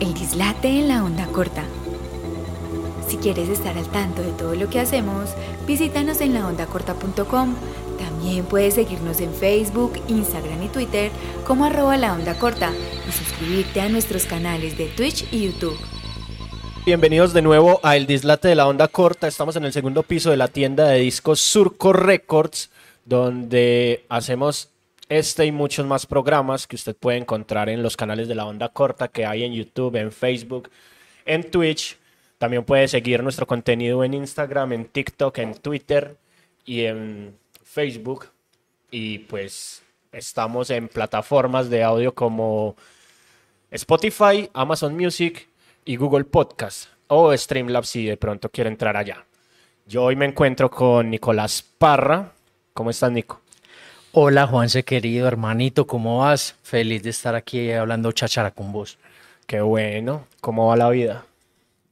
El dislate en la onda corta. Si quieres estar al tanto de todo lo que hacemos, visítanos en laondacorta.com. También puedes seguirnos en Facebook, Instagram y Twitter como arroba la onda corta y suscribirte a nuestros canales de Twitch y YouTube. Bienvenidos de nuevo a El Dislate de la Onda Corta. Estamos en el segundo piso de la tienda de discos Surco Records, donde hacemos este y muchos más programas que usted puede encontrar en los canales de la Onda Corta que hay en YouTube, en Facebook, en Twitch. También puede seguir nuestro contenido en Instagram, en TikTok, en Twitter y en Facebook. Y pues estamos en plataformas de audio como Spotify, Amazon Music y Google Podcast o Streamlabs si de pronto quiere entrar allá. Yo hoy me encuentro con Nicolás Parra. ¿Cómo estás, Nico? Hola, Juanse, querido hermanito, ¿cómo vas? Feliz de estar aquí hablando chachara con vos. Qué bueno. ¿Cómo va la vida?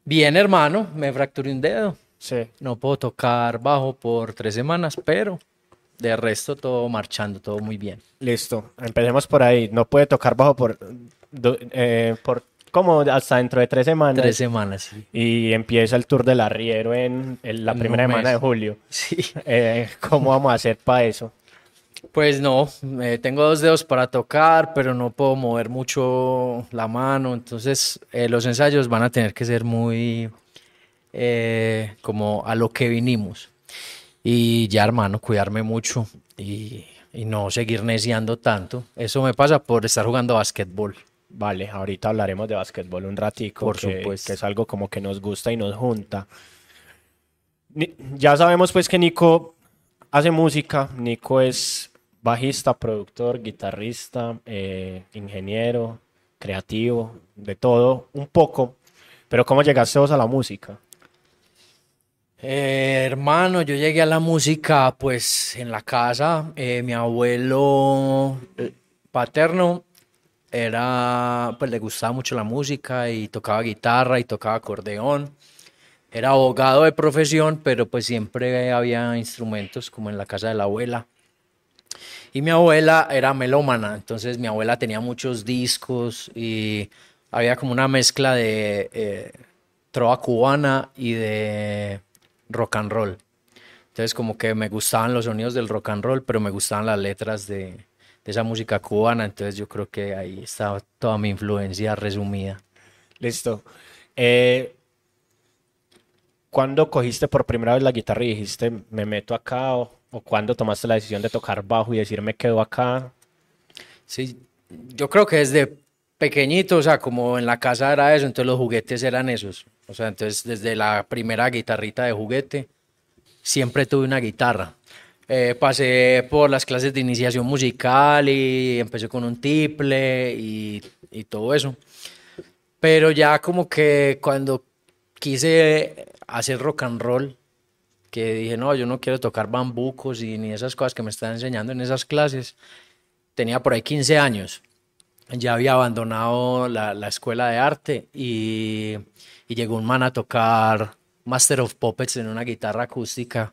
Bien, hermano, me fracturé un dedo. Sí. No puedo tocar bajo por tres semanas, pero de resto todo marchando, todo muy bien. Listo. Empecemos por ahí. No puede tocar bajo por, eh, por como hasta dentro de tres semanas. Tres semanas, sí. Y empieza el tour del arriero en, en la En primera semana de julio. Sí. Eh, ¿Cómo vamos a hacer para eso? Pues no, eh, tengo dos dedos para tocar, pero no puedo mover mucho la mano, entonces eh, los ensayos van a tener que ser muy eh, como a lo que vinimos. Y ya, hermano, cuidarme mucho y, y no seguir neciando tanto. Eso me pasa por estar jugando básquetbol. Vale, ahorita hablaremos de básquetbol un ratico, Por que, supuesto. que es algo como que nos gusta y nos junta. Ya sabemos pues que Nico hace música, Nico es bajista, productor, guitarrista, eh, ingeniero, creativo, de todo, un poco. Pero ¿cómo llegaste vos a la música? Eh, hermano, yo llegué a la música pues en la casa. eh, mi abuelo paterno era, pues le gustaba mucho la música y tocaba guitarra y tocaba acordeón. Era abogado de profesión, pero pues siempre había instrumentos como en la casa de la abuela. Y mi abuela era melómana, entonces mi abuela tenía muchos discos y había como una mezcla de eh, trova cubana y de rock and roll. Entonces como que me gustaban los sonidos del rock and roll, pero me gustaban las letras de, esa música cubana, entonces yo creo que ahí estaba toda mi influencia resumida. Listo. Eh, ¿Cuándo cogiste por primera vez la guitarra y dijiste me meto acá? ¿O, o cuándo tomaste la decisión de tocar bajo y decir me quedo acá? Sí, yo creo que desde pequeñito, o sea, como en la casa era eso, entonces los juguetes eran esos. O sea, entonces desde la primera guitarrita de juguete, siempre tuve una guitarra. Eh, pasé por las clases de iniciación musical y empecé con un tiple y, y todo eso. Pero ya como que cuando quise hacer rock and roll, que dije, no, yo no quiero tocar bambucos y ni esas cosas que me están enseñando en esas clases, tenía por ahí 15 años. Ya había abandonado la, la escuela de arte y, y llegó un man a tocar Master of Puppets en una guitarra acústica.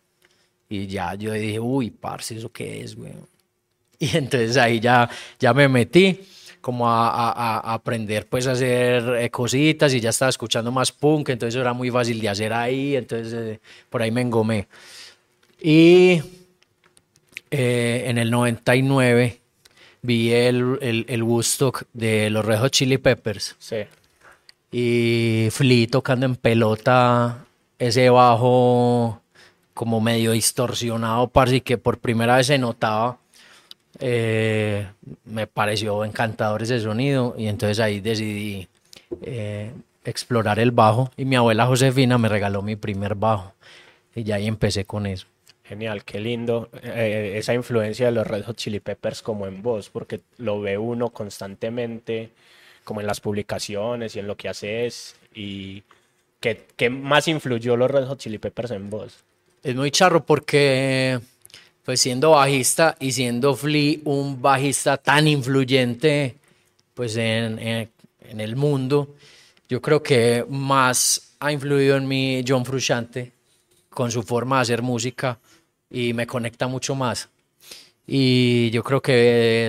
Y ya yo dije, uy, parce, ¿eso qué es, güey? Y entonces ahí ya, ya me metí como a, a- a- aprender pues a hacer eh, cositas y ya estaba escuchando más punk, entonces era muy fácil de hacer ahí, entonces eh, por ahí me engomé. Y eh, en el 99 vi el, el, el Woodstock de los Red Hot Chili Peppers Sí. y Flea tocando en pelota ese bajo como medio distorsionado, parce, y que por primera vez se notaba. Eh, me pareció encantador ese sonido y entonces ahí decidí eh, explorar el bajo y mi abuela Josefina me regaló mi primer bajo y ya ahí empecé con eso. Genial, qué lindo eh, esa influencia de los Red Hot Chili Peppers como en vos, porque lo ve uno constantemente, como en las publicaciones y en lo que haces. ¿Y qué, qué más influyó los Red Hot Chili Peppers en vos? Es muy charro porque, pues siendo bajista y siendo Flea un bajista tan influyente, pues en, en- en el mundo, yo creo que más ha influido en mí John Frusciante con su forma de hacer música y me conecta mucho más. Y yo creo que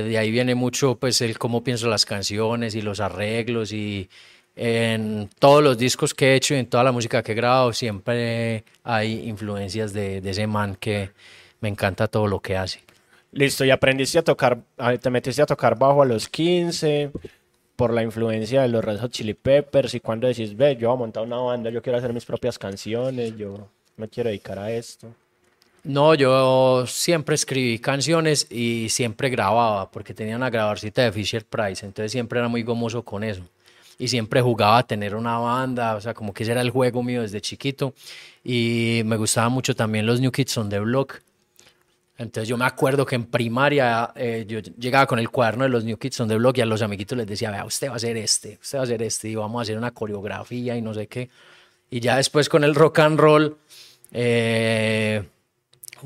de ahí viene mucho pues el cómo pienso las canciones y los arreglos y en todos los discos que he hecho y en toda la música que he grabado siempre hay influencias de, de ese man que me encanta todo lo que hace. Listo, y aprendiste a tocar, te metiste a tocar bajo a los 15 por la influencia de los Red Hot Chili Peppers y cuando decís, ve, yo voy a montar una banda, yo quiero hacer mis propias canciones, yo me quiero dedicar a esto. No, yo siempre escribí canciones y siempre grababa, porque tenía una grabarcita de Fisher Price, entonces siempre era muy gomoso con eso. Y siempre jugaba a tener una banda, o sea, como que ese era el juego mío desde chiquito. Y me gustaban mucho también los New Kids on the Block. Entonces yo me acuerdo que en primaria eh, yo llegaba con el cuaderno de los New Kids on the Block y a los amiguitos les decía, vea, usted va a hacer este, usted va a hacer este, y vamos a hacer una coreografía y no sé qué. Y ya después con el rock and roll, eh,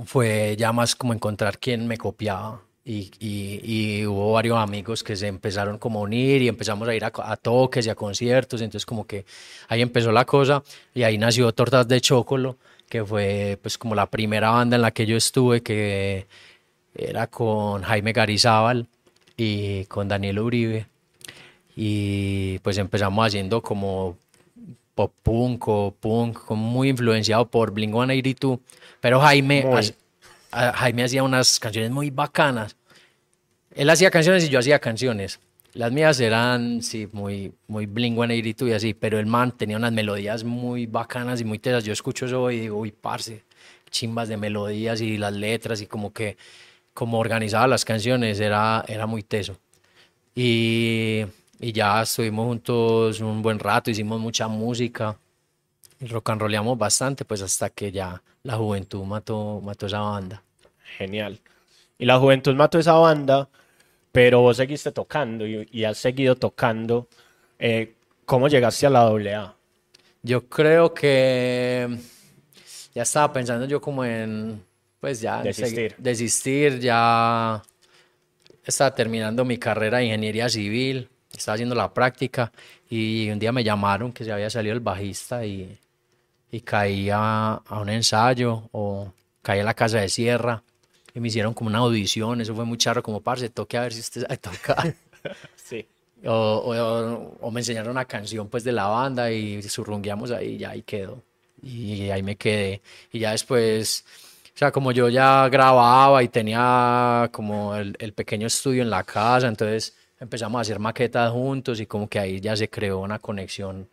fue ya más como encontrar quién me copiaba. Y, y- y hubo varios amigos que se empezaron como a unir y empezamos a ir a, a toques y a conciertos. Entonces como que ahí empezó la cosa y ahí nació Tortas de Chocolo, que fue pues como la primera banda en la que yo estuve, que era con Jaime Garizábal y con Daniel Uribe. Y pues empezamos haciendo como pop punk o punk, muy influenciado por Blink-182, pero Jaime, Muy. hac- a- Jaime hacía unas canciones muy bacanas. Él hacía canciones y yo hacía canciones. Las mías eran, sí, muy, muy Blink-182 y así, pero el man tenía unas melodías muy bacanas y muy tesas. Yo escucho eso y digo, uy, parce, chimbas de melodías y las letras y como que, como organizaba las canciones, era, era muy teso. Y, y ya estuvimos juntos un buen rato, hicimos mucha música rock and rollamos bastante, pues hasta que ya la juventud mató, mató esa banda. Genial. Y la juventud mató esa banda, pero vos seguiste tocando y, y has seguido tocando. Eh, ¿Cómo llegaste a la AA? Yo creo que ya estaba pensando yo como en, pues ya, Desistir. desistir, ya estaba terminando mi carrera de ingeniería civil, estaba haciendo la práctica y un día me llamaron que se había salido el bajista y, y caí a, a un ensayo o caí a la casa de Sierra y me hicieron como una audición, eso fue muy charro, como parce, toque a ver si usted sabe tocar. Sí. O, o- o me enseñaron una canción pues de la banda y surrungueamos ahí y ya ahí quedó. Y ahí me quedé. Y ya después, o sea, como yo ya grababa y tenía como el, el pequeño estudio en la casa, entonces empezamos a hacer maquetas juntos y como que ahí ya se creó una conexión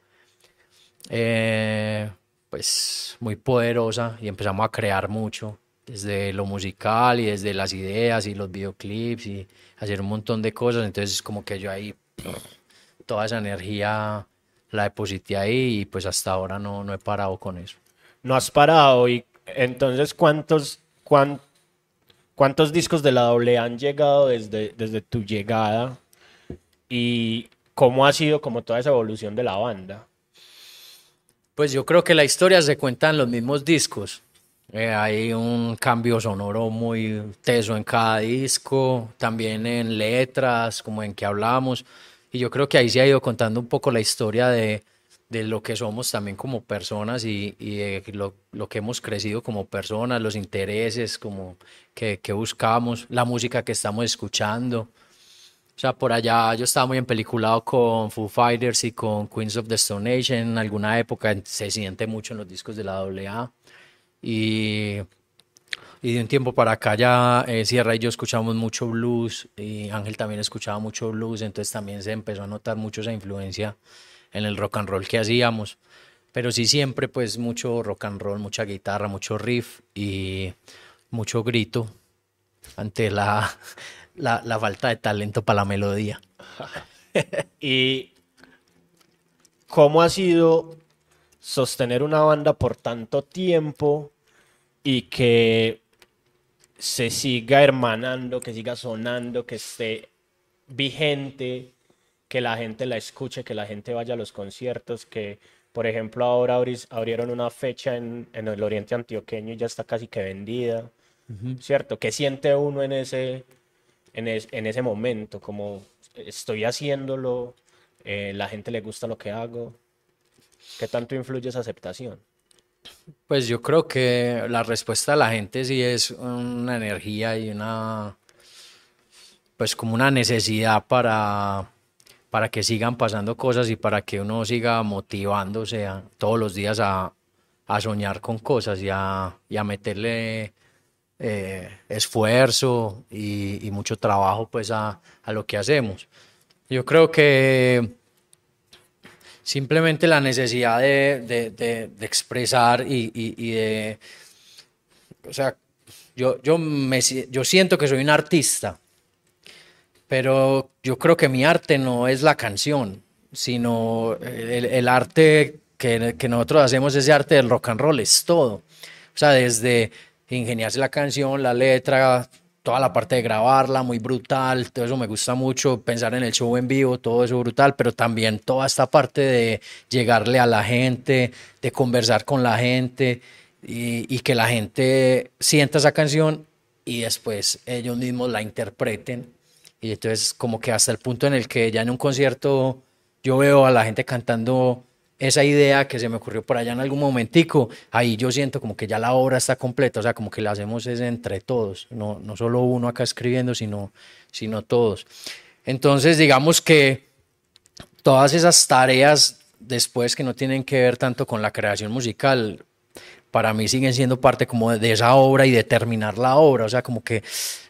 eh, pues muy poderosa y empezamos a crear mucho desde lo musical y desde las ideas y los videoclips y hacer un montón de cosas. Entonces como que yo ahí toda esa energía la deposité ahí y pues hasta ahora no, no he parado con eso. No has parado y entonces ¿cuántos, cuán- cuántos discos de la AA han llegado desde, desde tu llegada? ¿Y cómo ha sido como toda esa evolución de la banda? Pues yo creo que la historia se cuenta en los mismos discos. Eh, hay un cambio sonoro muy teso en cada disco, también en letras, como en que hablamos. Y yo creo que ahí se ha ido contando un poco la historia de, de lo que somos también como personas y, y de lo, lo que hemos crecido como personas, los intereses como que, que buscamos, la música que estamos escuchando. O sea, por allá yo estaba muy empeliculado con Foo Fighters y con Queens of the Stone Age en alguna época, se siente mucho en los discos de la AA. Y, y de un tiempo para acá ya eh, Sierra y yo escuchamos mucho blues y Ángel también escuchaba mucho blues, entonces también se empezó a notar mucho esa influencia en el rock and roll que hacíamos. Pero sí siempre pues mucho rock and roll, mucha guitarra, mucho riff y mucho grito ante la, la, la falta de talento para la melodía. ¿Y cómo ha sido sostener una banda por tanto tiempo y que se siga hermanando, que siga sonando, que esté vigente, que la gente la escuche, que la gente vaya a los conciertos, que por ejemplo ahora abrieron una fecha en, en el oriente antioqueño y ya está casi que vendida, ¿cierto? ¿Qué siente uno en ese, en, es- en ese momento? Como estoy haciéndolo, eh, la gente le gusta lo que hago. ¿Qué tanto influye esa aceptación? Pues yo creo que la respuesta de la gente sí es una energía y una, pues como una necesidad para, para que sigan pasando cosas y para que uno siga motivándose a- todos los días a, a soñar con cosas y a, y a meterle eh, esfuerzo y, y mucho trabajo pues a, a lo que hacemos. Yo creo que simplemente la necesidad de, de- de- expresar y, y- y de, o sea, yo, yo, me, yo siento que soy un artista, pero yo creo que mi arte no es la canción, sino el, el arte que, que nosotros hacemos, ese arte del rock and roll, es todo. O sea, desde ingeniarse la canción, la letra, toda la parte de grabarla, muy brutal, todo eso me gusta mucho, pensar en el show en vivo, todo eso brutal, pero también toda esta parte de llegarle a la gente, de conversar con la gente y, y que la gente sienta esa canción y después ellos mismos la interpreten. Y entonces como que hasta el punto en el que ya en un concierto yo veo a la gente cantando esa idea que se me ocurrió por allá en algún momentico, ahí yo siento como que ya la obra está completa, o sea, como que la hacemos es entre todos, no, no solo uno acá escribiendo, sino, sino todos. Entonces, digamos que todas esas tareas después que no tienen que ver tanto con la creación musical, para mí siguen siendo parte como de esa obra y de terminar la obra, o sea, como que,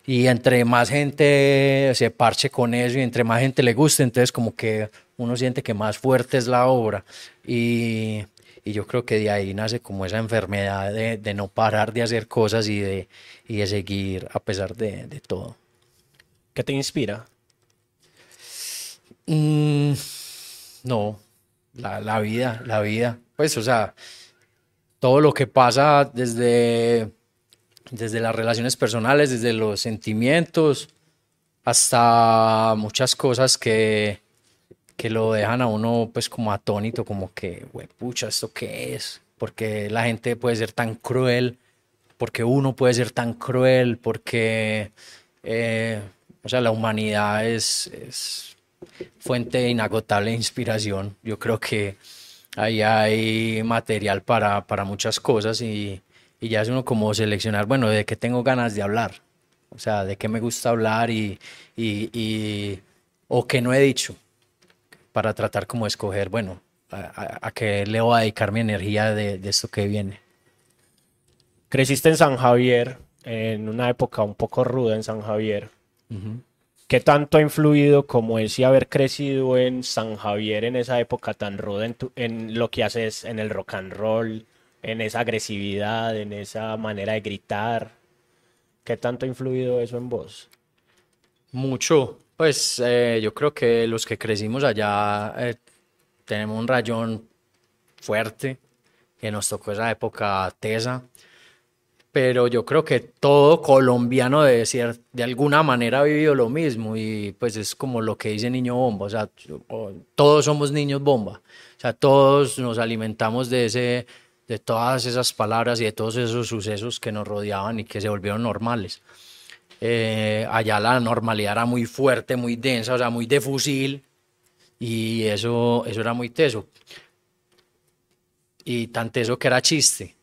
y entre más gente se parche con eso y entre más gente le guste, entonces como que uno siente que más fuerte es la obra y, y yo creo que de ahí nace como esa enfermedad de, de no parar de hacer cosas y de, y de seguir a pesar de, de todo. ¿Qué te inspira? Mm, no, la, la vida, la vida. Pues, o sea, todo lo que pasa desde, desde las relaciones personales, desde los sentimientos, hasta muchas cosas que, que lo dejan a uno pues como atónito, como que, güey, pucha, ¿esto qué es? Porque la gente puede ser tan cruel, porque uno puede ser tan cruel, porque, eh, o sea, la humanidad es, es fuente inagotable de inspiración. Yo creo que ahí hay material para, para muchas cosas y, y ya es uno como seleccionar, bueno, de qué tengo ganas de hablar, o sea, de qué me gusta hablar y, y, y- o qué no he dicho, para tratar como de escoger, bueno, a, a- a qué le voy a dedicar mi energía de, de esto que viene. Creciste en San Javier, en una época un poco ruda en San Javier. ¿Qué tanto ha influido como ese haber crecido en San Javier en esa época tan ruda en, tu- en lo que haces en el rock and roll, en esa agresividad, en esa manera de gritar? ¿Qué tanto ha influido eso en vos? Mucho, pues eh, yo creo que los que crecimos allá eh, tenemos un rayón fuerte, que nos tocó esa época tesa, pero yo creo que todo colombiano de, de alguna manera ha vivido lo mismo y pues es como lo que dice niño bomba, o sea, todos somos niños bomba, o sea, todos nos alimentamos de ese, de todas esas palabras y de todos esos sucesos que nos rodeaban y que se volvieron normales. Eh, allá la normalidad era muy fuerte, muy densa, o sea, muy de fusil y eso, eso era muy teso. Y tan teso que era chiste.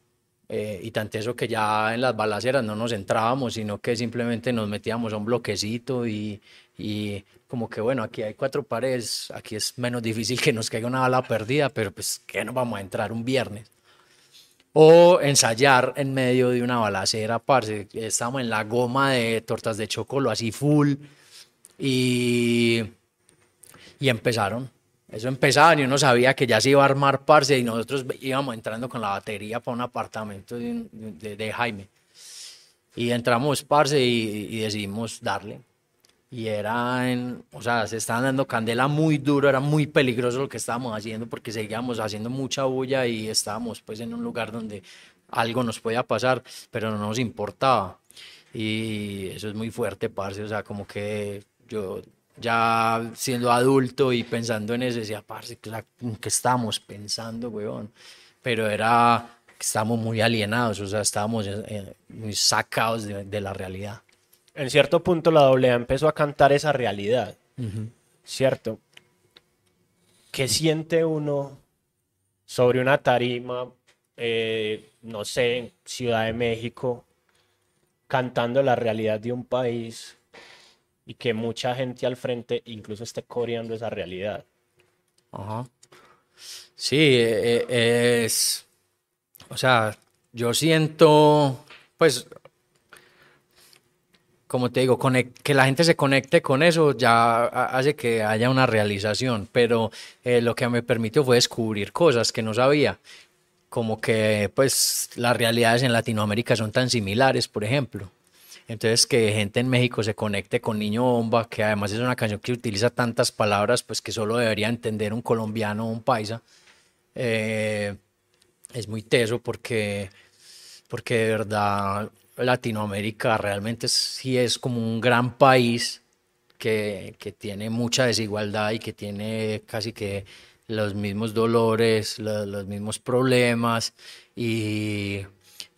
eh, y tan teso que ya en las balaceras no nos entrábamos, sino que simplemente nos metíamos a un bloquecito y, y como que bueno, aquí hay cuatro paredes, aquí es menos difícil que nos caiga una bala perdida, pero pues que nos vamos a entrar un viernes. O ensayar en medio de una balacera, parce. Estábamos en la goma de tortas de chocolo, así full. Y, y empezaron. Eso empezaban y uno sabía que ya se iba a armar, parce, y nosotros íbamos entrando con la batería para un apartamento de, de- de Jaime. Y entramos, parce, y, y decidimos darle. Y era en, o sea, se estaban dando candela muy duro, era muy peligroso lo que estábamos haciendo porque seguíamos haciendo mucha bulla y estábamos pues en un lugar donde algo nos podía pasar, pero no nos importaba. Y eso es muy fuerte, parce, o sea, como que yo ya siendo adulto y pensando en eso, decía, parce, o sea, ¿en qué estábamos pensando, weón? Pero era estábamos muy alienados, o sea, estábamos eh, muy sacados de- de la realidad. En cierto punto la AA empezó a cantar esa realidad, ¿cierto? ¿Qué siente uno sobre una tarima, eh, no sé, en Ciudad de México, cantando la realidad de un país y que mucha gente al frente incluso esté coreando esa realidad. Ajá. Sí, eh, eh, es, o sea, yo siento, pues, como te digo, que la gente se conecte con eso ya hace que haya una realización, pero eh, lo que me permitió fue descubrir cosas que no sabía, como que pues las realidades en Latinoamérica son tan similares, por ejemplo. Entonces, que gente en México se conecte con Niño Bomba, que además es una canción que utiliza tantas palabras, pues que solo debería entender un colombiano o un paisa, eh, es muy teso porque, porque de verdad Latinoamérica realmente sí es como un gran país que, que, tiene mucha desigualdad y que tiene casi que los mismos dolores, los mismos problemas y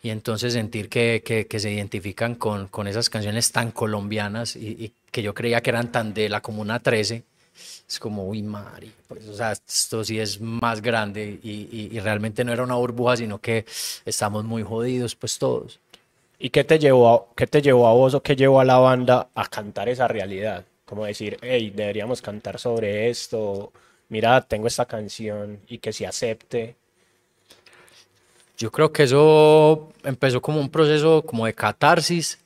y entonces sentir que, que, se identifican con, con, esas canciones tan colombianas y, que yo creía que eran tan de la Comuna 13, es como, uy, Mari, pues, o sea, esto sí es más grande y, y, realmente no era una burbuja, sino que estamos muy jodidos, pues todos. ¿Y qué te llevó a, qué te llevó a vos o qué llevó a la banda a cantar esa realidad? Como decir, hey, deberíamos cantar sobre esto, mira, tengo esta canción y que se acepte. Yo creo que eso empezó como un proceso como de catarsis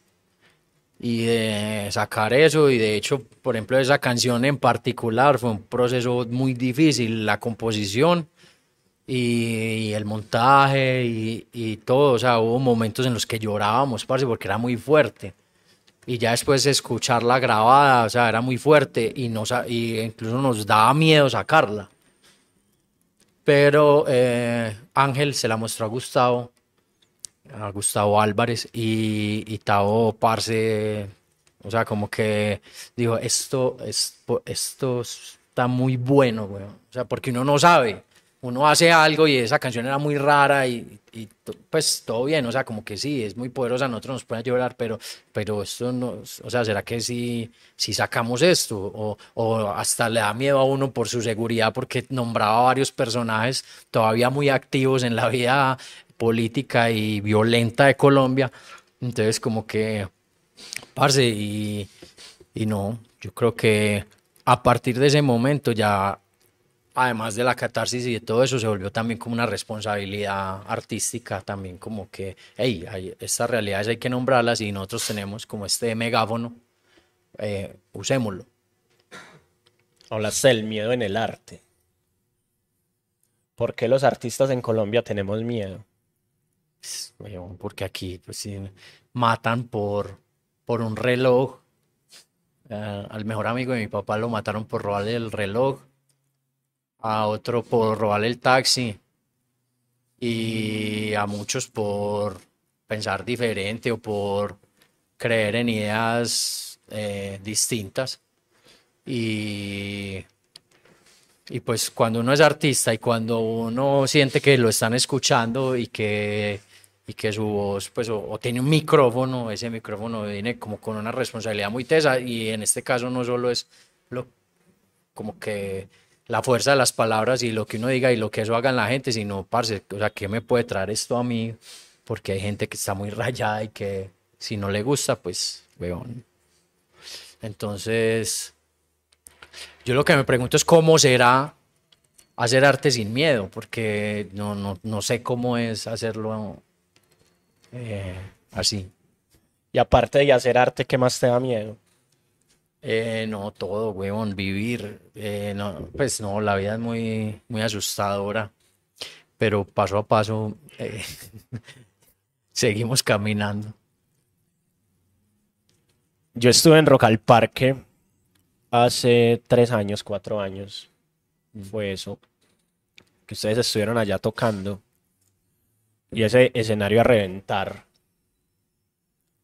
y de sacar eso y de hecho, por ejemplo, esa canción en particular fue un proceso muy difícil, la composición y, el montaje y, todo, o sea, hubo momentos en los que llorábamos, parce, porque era muy fuerte. Y ya después de escucharla grabada, o sea, era muy fuerte y, nos, y incluso nos daba miedo sacarla. Pero eh, Ángel se la mostró a Gustavo, a Gustavo Álvarez, y, y Tavo Parce, o sea, como que dijo, esto, esto, esto está muy bueno, güey. O sea, porque uno no sabe uno hace algo y esa canción era muy rara y, pues todo bien, o sea, como que sí, es muy poderosa, nosotros nos puede llorar, pero, pero esto no, o sea, ¿será que si, si sacamos esto? O, o, hasta le da miedo a uno por su seguridad porque nombraba varios personajes todavía muy activos en la vida política y violenta de Colombia, entonces como que, parce, y, y no, yo creo que a partir de ese momento ya además de la catarsis y de todo eso, se volvió también como una responsabilidad artística, también como que, hey, hay, estas realidades hay que nombrarlas y nosotros tenemos como este megáfono, eh, usémoslo. Hablaste del miedo en el arte. ¿Por qué los artistas en Colombia tenemos miedo? Porque aquí pues, matan por, por un reloj. Eh, al mejor amigo de mi papá lo mataron por robarle el reloj a otro por robar el taxi y a muchos por pensar diferente o por creer en ideas eh, distintas. Y, y pues cuando uno es artista y cuando uno siente que lo están escuchando y que, y que su voz, pues, o, tiene un micrófono, ese micrófono viene como con una responsabilidad muy tesa y en este caso no solo es lo, como que la fuerza de las palabras y lo que uno diga y lo que eso haga en la gente, sino, parce, o sea, ¿qué me puede traer esto a mí? Porque hay gente que está muy rayada y que si no le gusta, pues, weón. Entonces, yo lo que me pregunto es cómo será hacer arte sin miedo, porque no, no, no sé cómo es hacerlo eh, así. Y aparte de hacer arte, ¿qué más te da miedo? Eh, no, todo, weón, vivir. Eh, no, pues no, la vida es muy, muy asustadora, pero paso a paso eh, seguimos caminando. Yo estuve en Rock al Parque hace tres años, cuatro años. Mm. Fue eso. Que ustedes estuvieron allá tocando. Y ese escenario a reventar.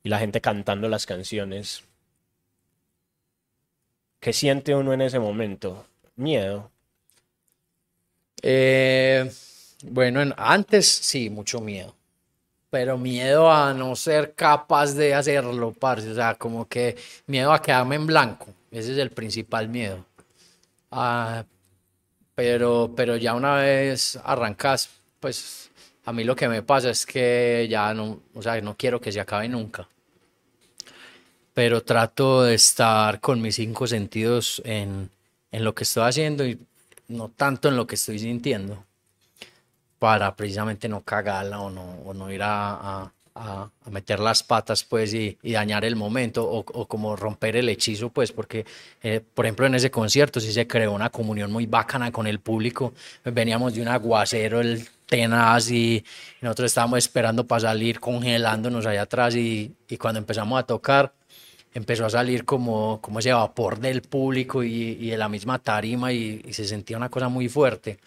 Y la gente cantando las canciones. ¿Qué siente uno en ese momento? Miedo. Eh, bueno, antes sí, mucho miedo. Pero miedo a no ser capaz de hacerlo, parce. O sea, como que miedo a quedarme en blanco. Ese es el principal miedo. Ah, pero, pero ya una vez arrancas, pues a mí lo que me pasa es que ya no, o sea, no quiero que se acabe nunca pero trato de estar con mis cinco sentidos en, en lo que estoy haciendo y no tanto en lo que estoy sintiendo, para precisamente no cagarla o no, o no ir a, a, a, meter las patas pues y, y dañar el momento o, o, como romper el hechizo pues porque eh, por ejemplo en ese concierto sí se creó una comunión muy bacana con el público. Veníamos de un aguacero el tenaz y, nosotros estábamos esperando para salir congelándonos allá atrás y, y cuando empezamos a tocar empezó a salir como, como ese vapor del público y, y de la misma tarima y, y, se sentía una cosa muy fuerte.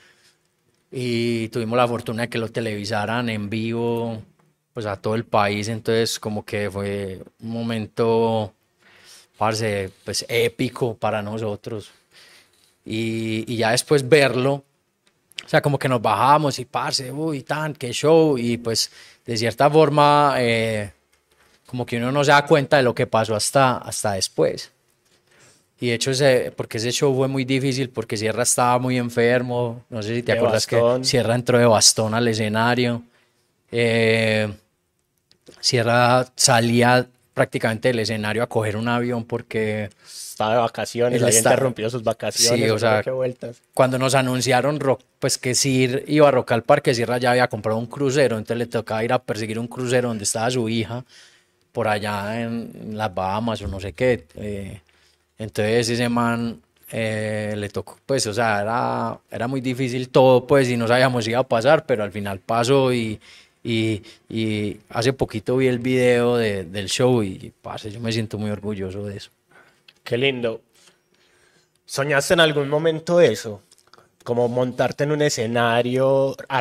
Y tuvimos la fortuna de que lo televisaran en vivo pues a todo el país, entonces como que fue un momento, parce, pues épico para nosotros. Y, y ya después verlo, o sea, como que nos bajamos y parce, uy, tan, qué show, y pues de cierta forma... Eh, como que uno no se da cuenta de lo que pasó hasta, hasta después. Y de hecho, ese, porque ese show fue muy difícil, porque Sierra estaba muy enfermo. No sé si te De acuerdas bastón. que Sierra entró de bastón al escenario. Eh, Sierra salía prácticamente del escenario a coger un avión porque Estaba de vacaciones, Él había está- interrumpido sus vacaciones. Sí, o sea, vueltas. cuando nos anunciaron rock, pues que Sir iba a Rock al Parque, Sierra ya había comprado un crucero, entonces le tocaba ir a perseguir un crucero donde estaba su hija, por allá en las Bahamas o no sé qué. eh, entonces ese man eh, le tocó, pues, o sea, era, era muy difícil todo, pues, y no sabíamos si iba a pasar, pero al final pasó y, y, y hace poquito vi el video de- del show y, parce, yo me siento muy orgulloso de eso. Qué lindo. ¿Soñaste en algún momento eso? Como montarte en un escenario, a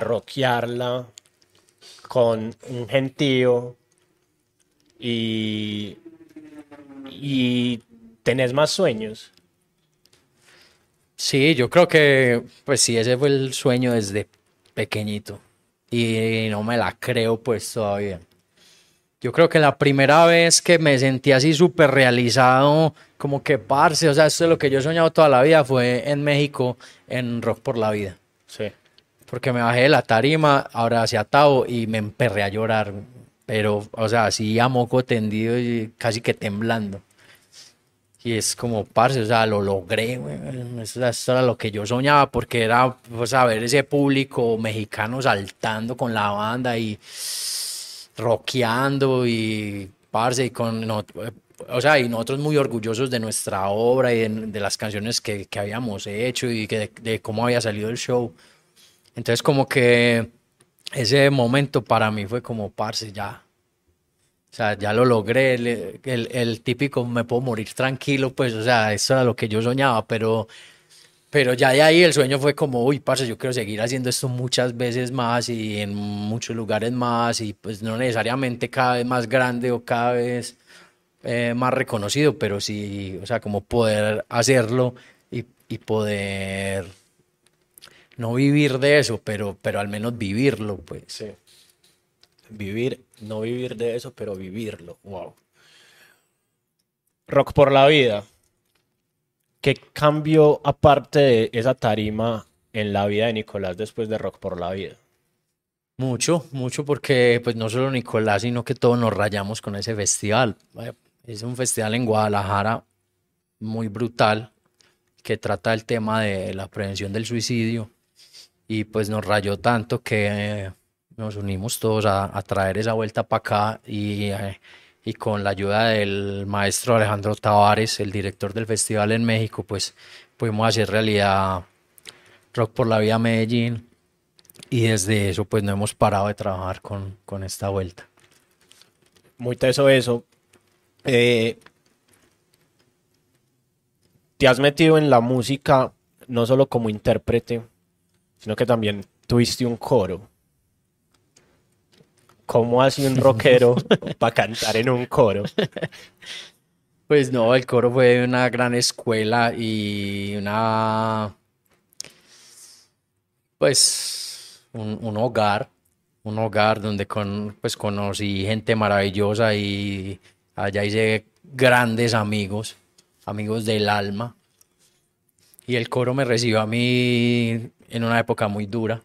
con un gentío y, y tenés más sueños. Sí, yo creo que, pues sí, ese fue el sueño desde pequeñito y no me la creo pues todavía. Yo creo que la primera vez que me sentí así súper realizado, como que parce, o sea, esto es lo que yo he soñado toda la vida, fue en México, en Rock por la Vida. Sí. Porque me bajé de la tarima, ahora hacia Tao y me emperré a llorar, pero, o sea, así a moco tendido y casi que temblando. Y es como, parce, o sea, lo logré, güey. Eso, eso era lo que yo soñaba, porque era, pues, a ver ese público mexicano saltando con la banda y rockeando y, parce, y con, no- o sea, y nosotros muy orgullosos de nuestra obra y de, de las canciones que, que habíamos hecho y que de, de cómo había salido el show. Entonces, como que ese momento para mí fue como, parce, ya. O sea, ya lo logré, el, el, el típico me puedo morir tranquilo, pues, o sea, eso era lo que yo soñaba, pero, pero ya de ahí el sueño fue como, uy, parce, yo quiero seguir haciendo esto muchas veces más y en muchos lugares más y pues no necesariamente cada vez más grande o cada vez eh, más reconocido, pero sí, o sea, como poder hacerlo y, y poder no vivir de eso, pero, pero al menos vivirlo, pues. Sí. Vivir, no vivir de eso, pero vivirlo. Wow. Rock por la vida. ¿Qué cambió aparte de esa tarima en la vida de Nicolás después de Rock por la vida? Mucho, mucho porque pues no solo Nicolás, sino que todos nos rayamos con ese festival. Es un festival en Guadalajara muy brutal que trata el tema de la prevención del suicidio y pues nos rayó tanto que eh, nos unimos todos a, a traer esa vuelta para acá y, eh, y con la ayuda del maestro Alejandro Tavares, el director del festival en México, pues pudimos hacer realidad Rock por la Vida Medellín y desde eso pues no hemos parado de trabajar con, con esta vuelta. Muy teso eso. Eh, te has metido en la música no solo como intérprete, sino que también tuviste un coro. ¿Cómo hace un rockero para cantar en un coro? Pues no, el coro fue una gran escuela y una, pues, un, un hogar, un hogar donde con, pues, conocí gente maravillosa y allá hice grandes amigos, amigos del alma. Y el coro me recibió a mí en una época muy dura.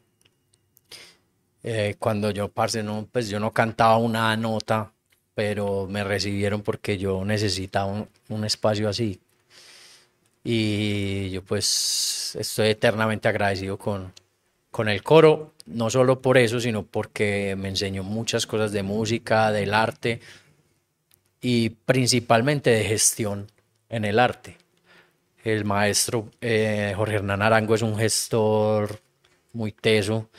Eh, cuando yo, parce, no, pues yo no cantaba una nota pero me recibieron porque yo necesitaba un, un espacio así. Y yo pues estoy eternamente agradecido con, con el coro, no solo por eso, sino porque me enseñó muchas cosas de música, del arte y principalmente de gestión en el arte. El maestro eh, Jorge Hernán Arango es un gestor muy teso,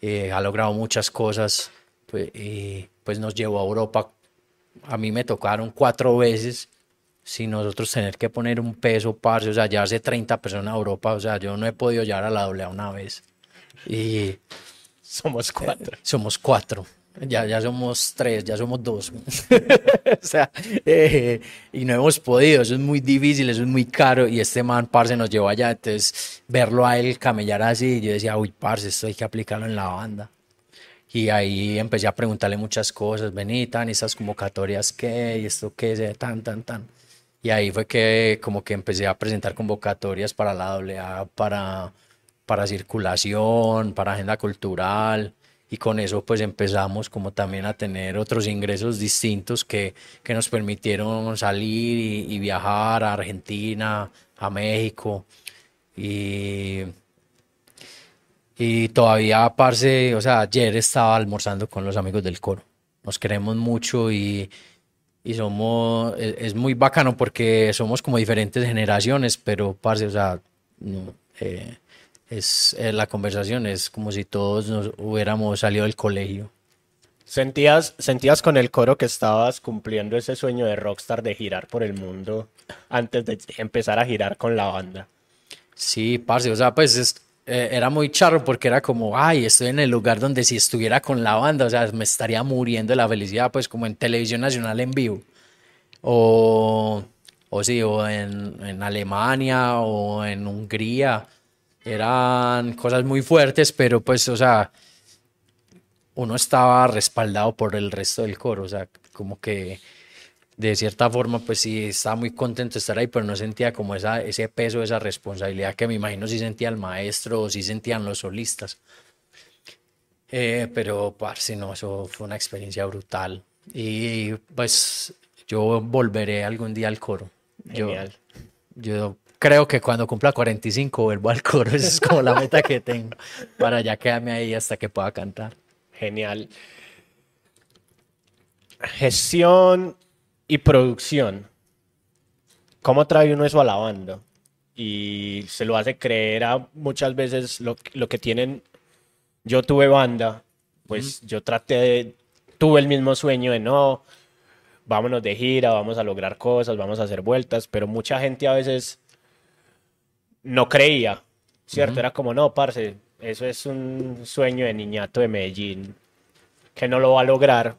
eh, ha logrado muchas cosas pues, y pues nos llevó a Europa. A mí me tocaron cuatro veces sin nosotros tener que poner un peso, parce, o sea, llevarse 30 personas a Europa, o sea, yo no he podido llevar a la doble una vez. Y somos cuatro. somos cuatro. Ya, ya somos tres, ya somos dos. o sea, eh, y no hemos podido, eso es muy difícil, eso es muy caro. Y este man, parce, nos llevó allá. Entonces, verlo a él camellar así, yo decía, uy, parce, esto hay que aplicarlo en la banda. Y ahí empecé a preguntarle muchas cosas, Benitan, esas convocatorias qué, y esto qué, tan, tan, tan. Y ahí fue que como que empecé a presentar convocatorias para la AA, para para circulación, para agenda cultural y con eso pues empezamos como también a tener otros ingresos distintos que, que nos permitieron salir y, viajar a Argentina, a México. Y, y todavía parce, o sea, ayer estaba almorzando con los amigos del coro, nos queremos mucho y, y somos, es, muy bacano porque somos como diferentes generaciones, pero parce, o sea, eh, es eh, la conversación es como si todos nos hubiéramos salido del colegio. ¿Sentías, ¿Sentías con el coro que estabas cumpliendo ese sueño de rockstar de girar por el mundo antes de empezar a girar con la banda? Sí, parce, o sea, pues eh, era muy charro porque era como, ay, estoy en el lugar donde si estuviera con la banda, o sea, me estaría muriendo de la felicidad, pues como en televisión nacional en vivo. O, o sí, o en, en Alemania o en Hungría eran cosas muy fuertes, pero pues, o sea, uno estaba respaldado por el resto del coro, o sea, como que de cierta forma, pues sí, estaba muy contento de estar ahí, pero no sentía como esa, ese peso, esa responsabilidad que me imagino si sentía el maestro o si sentían los solistas. Eh, pero, parce, no, eso fue una experiencia brutal. Y pues yo volveré algún día al coro. Genial. Yo, yo creo que cuando cumpla 45 vuelvo al coro. Esa es como la meta que tengo para ya quedarme ahí hasta que pueda cantar. Genial. Gestión y producción. ¿Cómo trae uno eso a la banda? Y se lo hace creer a muchas veces lo, lo que tienen. Yo tuve banda, pues yo traté de. Tuve el mismo sueño de no, vámonos de gira, vamos a lograr cosas, vamos a hacer vueltas, pero mucha gente a veces no creía, ¿cierto? Era como, no, parce, eso es un sueño de niñato de Medellín, que no lo va a lograr.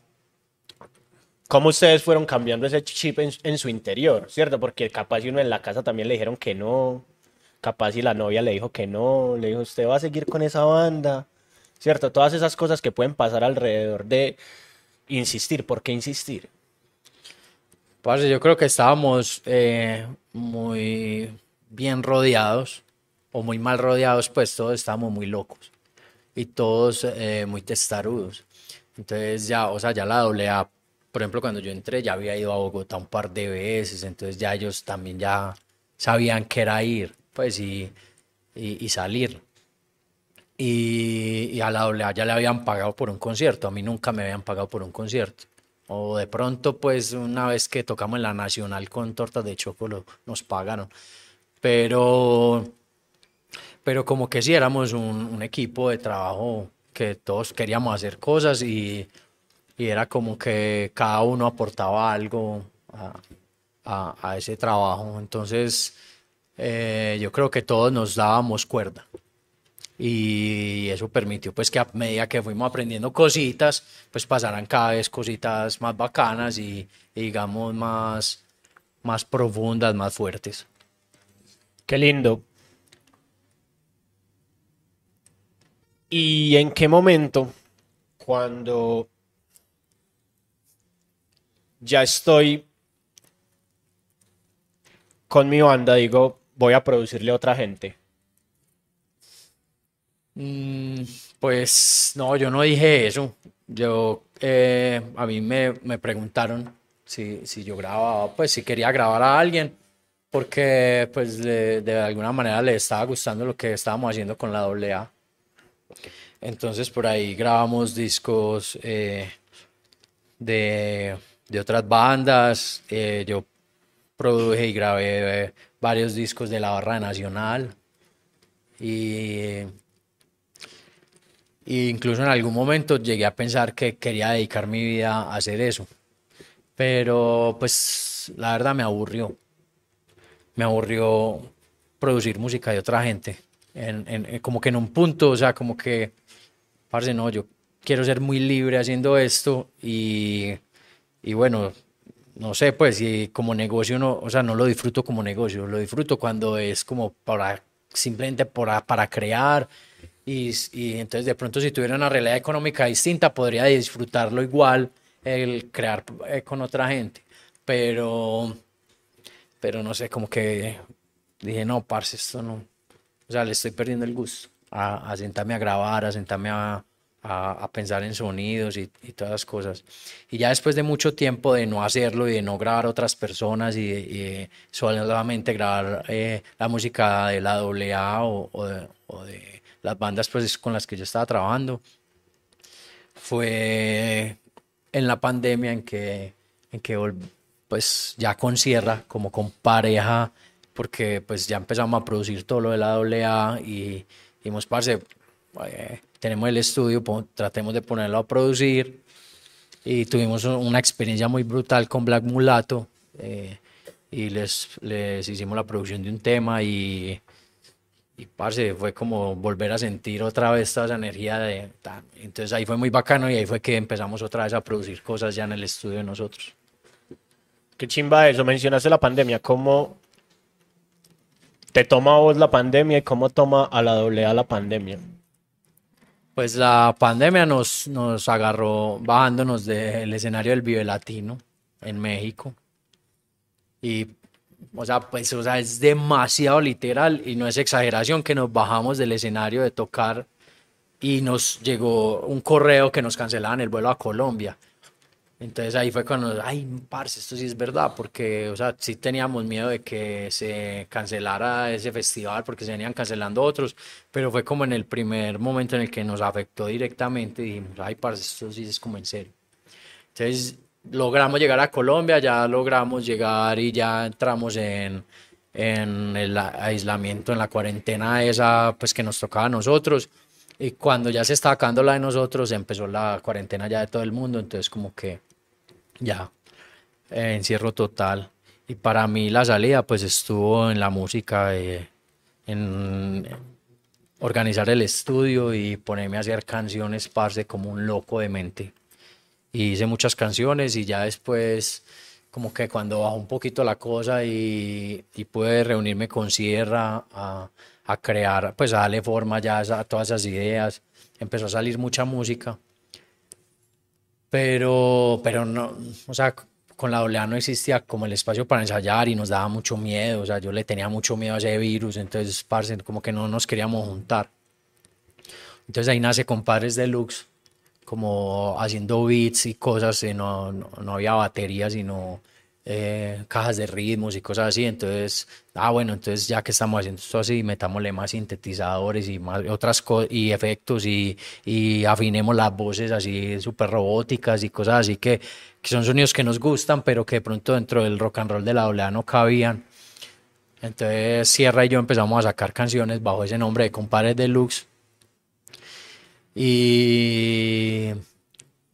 ¿Cómo ustedes fueron cambiando ese chip en, su interior, cierto? Porque capaz si uno en la casa también le dijeron que no, capaz si la novia le dijo que no, le dijo, usted va a seguir con esa banda, ¿cierto? Todas esas cosas que pueden pasar alrededor de insistir, ¿por qué insistir? Parce, yo creo que estábamos eh, muy bien rodeados o muy mal rodeados, pues todos estábamos muy locos y todos eh, muy testarudos. Entonces ya, o sea, ya la doble A, por ejemplo, cuando yo entré ya había ido a Bogotá un par de veces, entonces ya ellos también ya sabían que era ir, pues y, y, salir. Y, y, a la doble A ya le habían pagado por un concierto, a mí nunca me habían pagado por un concierto. O de pronto, pues una vez que tocamos en la Nacional con tortas de chocolate, nos pagaron pero, pero como que sí éramos un, equipo de trabajo que todos queríamos hacer cosas y, y, era como que cada uno aportaba algo a, a, ese trabajo. Entonces, eh, yo creo que todos nos dábamos cuerda. Y eso permitió pues que a medida que fuimos aprendiendo cositas, pues pasaran cada vez cositas más bacanas y, y digamos más, más profundas, más fuertes. Qué lindo. ¿Y en qué momento, cuando ya estoy con mi banda, digo, voy a producirle a otra gente? Mm, pues no, yo no dije eso. yo, eh, a mí me, me preguntaron si, si, yo grababa, pues si quería grabar a alguien, porque pues de, alguna manera le estaba gustando lo que estábamos haciendo con la AA. Entonces por ahí grabamos discos eh, de, de, otras bandas, eh, yo produje y grabé varios discos de la barra nacional y, y, incluso en algún momento llegué a pensar que quería dedicar mi vida a hacer eso, pero pues la verdad me aburrió, me aburrió producir música de otra gente, en, en, como que en un punto, o sea, como que parce, no, yo quiero ser muy libre haciendo esto y, y bueno, no sé, pues, y como negocio, no, o sea, no lo disfruto como negocio, lo disfruto cuando es como para, simplemente para, para crear y, y entonces de pronto si tuviera una realidad económica distinta podría disfrutarlo igual el crear eh, con otra gente, pero, pero no sé, como que dije, no, parce, esto no, o sea, le estoy perdiendo el gusto a, a sentarme a grabar, a sentarme a, a, a pensar en sonidos y, y, todas las cosas. Y ya después de mucho tiempo de no hacerlo y de no grabar otras personas y, y solamente grabar eh, la música de la AA o, o, de, o, de, las bandas pues, con las que yo estaba trabajando, fue en la pandemia en que, en que pues ya con Sierra, como con pareja, porque pues ya empezamos a producir todo lo de la AA y dijimos, parce, eh, tenemos el estudio, tratemos de ponerlo a producir y tuvimos una experiencia muy brutal con Black Mulato eh, y les, les hicimos la producción de un tema y, y parce, fue como volver a sentir otra vez toda esa energía de... Entonces ahí fue muy bacano y ahí fue que empezamos otra vez a producir cosas ya en el estudio de nosotros. Qué chimba eso, mencionaste la pandemia, ¿cómo te toma a vos la pandemia y cómo toma a la AA la pandemia? Pues la pandemia nos, nos agarró bajándonos del escenario del Vive Latino en México. Y, o sea, pues, o sea, es demasiado literal y no es exageración que nos bajamos del escenario de tocar y nos llegó un correo que nos cancelaban el vuelo a Colombia. Entonces ahí fue cuando, ay, parce, esto sí es verdad, porque, o sea, sí teníamos miedo de que se cancelara ese festival, porque se venían cancelando otros, pero fue como en el primer momento en el que nos afectó directamente, y dijimos, ay, parce, esto sí es como en serio. Entonces logramos llegar a Colombia, ya logramos llegar y ya entramos en, en el aislamiento, en la cuarentena esa, pues que nos tocaba a nosotros. Y cuando ya se estaba acabando la de nosotros, empezó la cuarentena ya de todo el mundo, entonces como que ya, eh, encierro total. Y para mí la salida pues estuvo en la música, eh, en organizar el estudio y ponerme a hacer canciones, parce, como un loco de mente. Y hice muchas canciones y ya después como que cuando bajó un poquito la cosa y, y pude reunirme con Sierra a, a, crear, pues a darle forma ya a todas esas ideas, empezó a salir mucha música pero, pero no, o sea, con la oleada no existía como el espacio para ensayar y nos daba mucho miedo, o sea, yo le tenía mucho miedo a ese virus, entonces, parce, como que no nos queríamos juntar. Entonces ahí nace Compadres Deluxe, como haciendo beats y cosas, no, no, no había baterías, sino eh, cajas de ritmos y cosas así. Entonces, ah, bueno, entonces ya que estamos haciendo esto así, metámosle más sintetizadores y más otras y efectos y, y, afinemos las voces así súper robóticas y cosas así que, que, son sonidos que nos gustan, pero que de pronto dentro del rock and roll de la oleada no cabían. Entonces Sierra y yo empezamos a sacar canciones bajo ese nombre de Compadres Deluxe. Y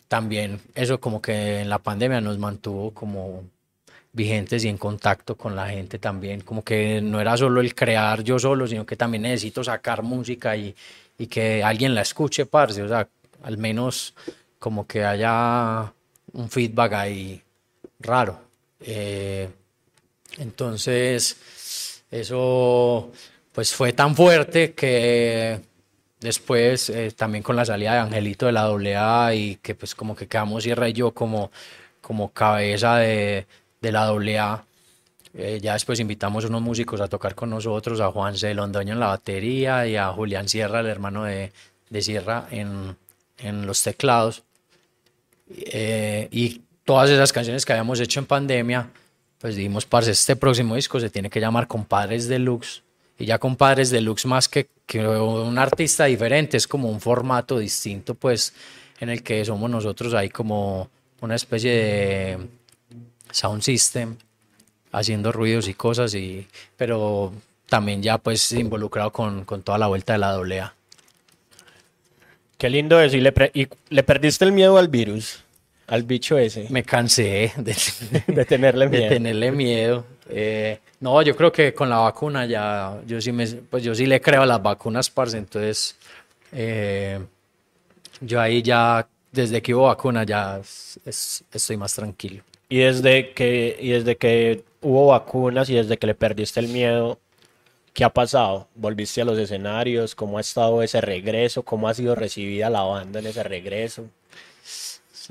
también eso como que en la pandemia nos mantuvo como vigentes y en contacto con la gente también, como que no era solo el crear yo solo, sino que también necesito sacar música y, y que alguien la escuche, parce, o sea, al menos como que haya un feedback ahí raro. Eh, entonces, eso pues fue tan fuerte que después eh, también con la salida de Angelito de la AA y que pues como que quedamos Sierra y yo como, como cabeza de, de la AA. Eh, ya después invitamos unos músicos a tocar con nosotros, a Juan C. Londoño en la batería y a Julián Sierra, el hermano de, de Sierra, en, en, los teclados. Eh, y todas esas canciones que habíamos hecho en pandemia, pues dijimos, parce, este próximo disco se tiene que llamar Compadres Deluxe. Y ya Compadres Deluxe más que, que un artista diferente, es como un formato distinto, pues, en el que somos nosotros ahí como una especie de sound system, haciendo ruidos y cosas, y, pero también ya pues involucrado con, con toda la vuelta de la doblea. Qué lindo eso. ¿Y le, pre- y le perdiste el miedo al virus? Al bicho ese. Me cansé de, De tenerle de miedo. tenerle miedo. Eh, no, yo creo que con la vacuna ya, yo sí me, pues yo sí le creo a las vacunas, parce, entonces eh, yo ahí ya, desde que hubo vacuna ya es- es- estoy más tranquilo. Y desde que, y desde que hubo vacunas y desde que le perdiste el miedo, ¿qué ha pasado? ¿Volviste a los escenarios? ¿Cómo ha estado ese regreso? ¿Cómo ha sido recibida la banda en ese regreso?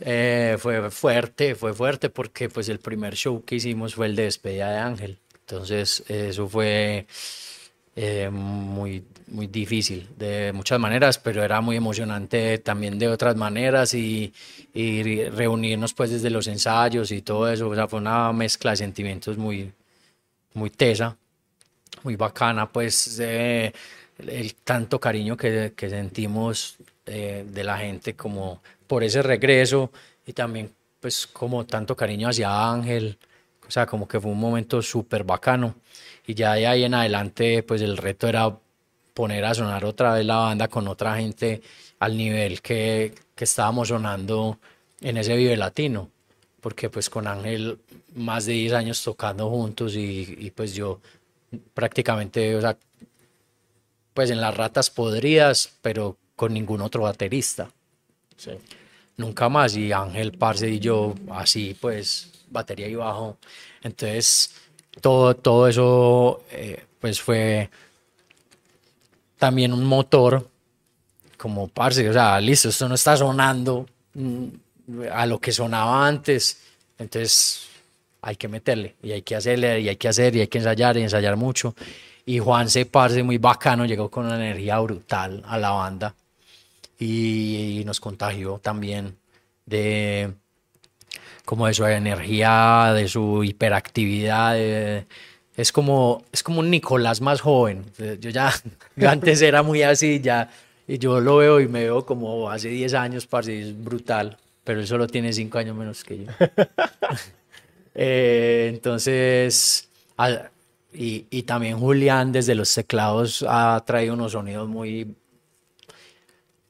Eh, fue fuerte, fue fuerte porque pues el primer show que hicimos fue el de despedida de Ángel. Entonces eso fue eh, muy, muy difícil de muchas maneras, pero era muy emocionante también de otras maneras y, y reunirnos pues desde los ensayos y todo eso. O sea, fue una mezcla de sentimientos muy, muy tesa, muy bacana, pues eh, el tanto cariño que, que sentimos eh, de la gente como por ese regreso y también pues como tanto cariño hacia Ángel, o sea, como que fue un momento súper bacano y ya de ahí en adelante pues el reto era poner a sonar otra vez la banda con otra gente al nivel que, que estábamos sonando en ese Vive Latino, porque pues con Ángel más de 10 años tocando juntos y, y pues yo prácticamente, o sea, pues en las ratas podridas, pero con ningún otro baterista. Sí. Nunca más. Y Ángel Parce y yo, así pues, batería y bajo. Entonces, todo, todo eso, eh, pues fue también un motor, como Parce, o sea, listo, esto no está sonando mm, a lo que sonaba antes. Entonces, hay que meterle y hay que hacerle y hay que hacer y hay que ensayar y ensayar mucho. Y Juan se parce muy bacano, llegó con una energía brutal a la banda y, nos contagió también de como de su energía, de su hiperactividad. de- es como es como un Nicolás más joven. Yo ya yo antes era muy así ya y yo lo veo y me veo como hace 10 años, parce, es brutal, pero él solo tiene 5 años menos que yo. Eh, entonces, a- y, y también Julián desde los teclados ha traído unos sonidos muy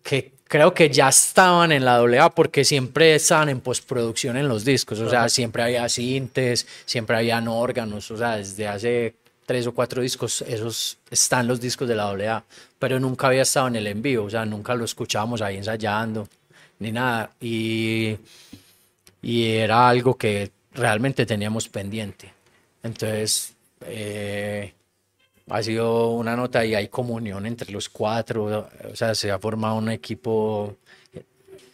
que creo que ya estaban en la AA porque siempre estaban en postproducción en los discos, o sea, siempre había sintes, siempre habían órganos, o sea, desde hace tres o cuatro discos, esos están los discos de la AA, pero nunca había estado en el en vivo, o sea, nunca lo escuchábamos ahí ensayando, ni nada, y, y era algo que realmente teníamos pendiente. Entonces, eh, ha sido una nota y hay comunión entre los cuatro, o sea, se ha formado un equipo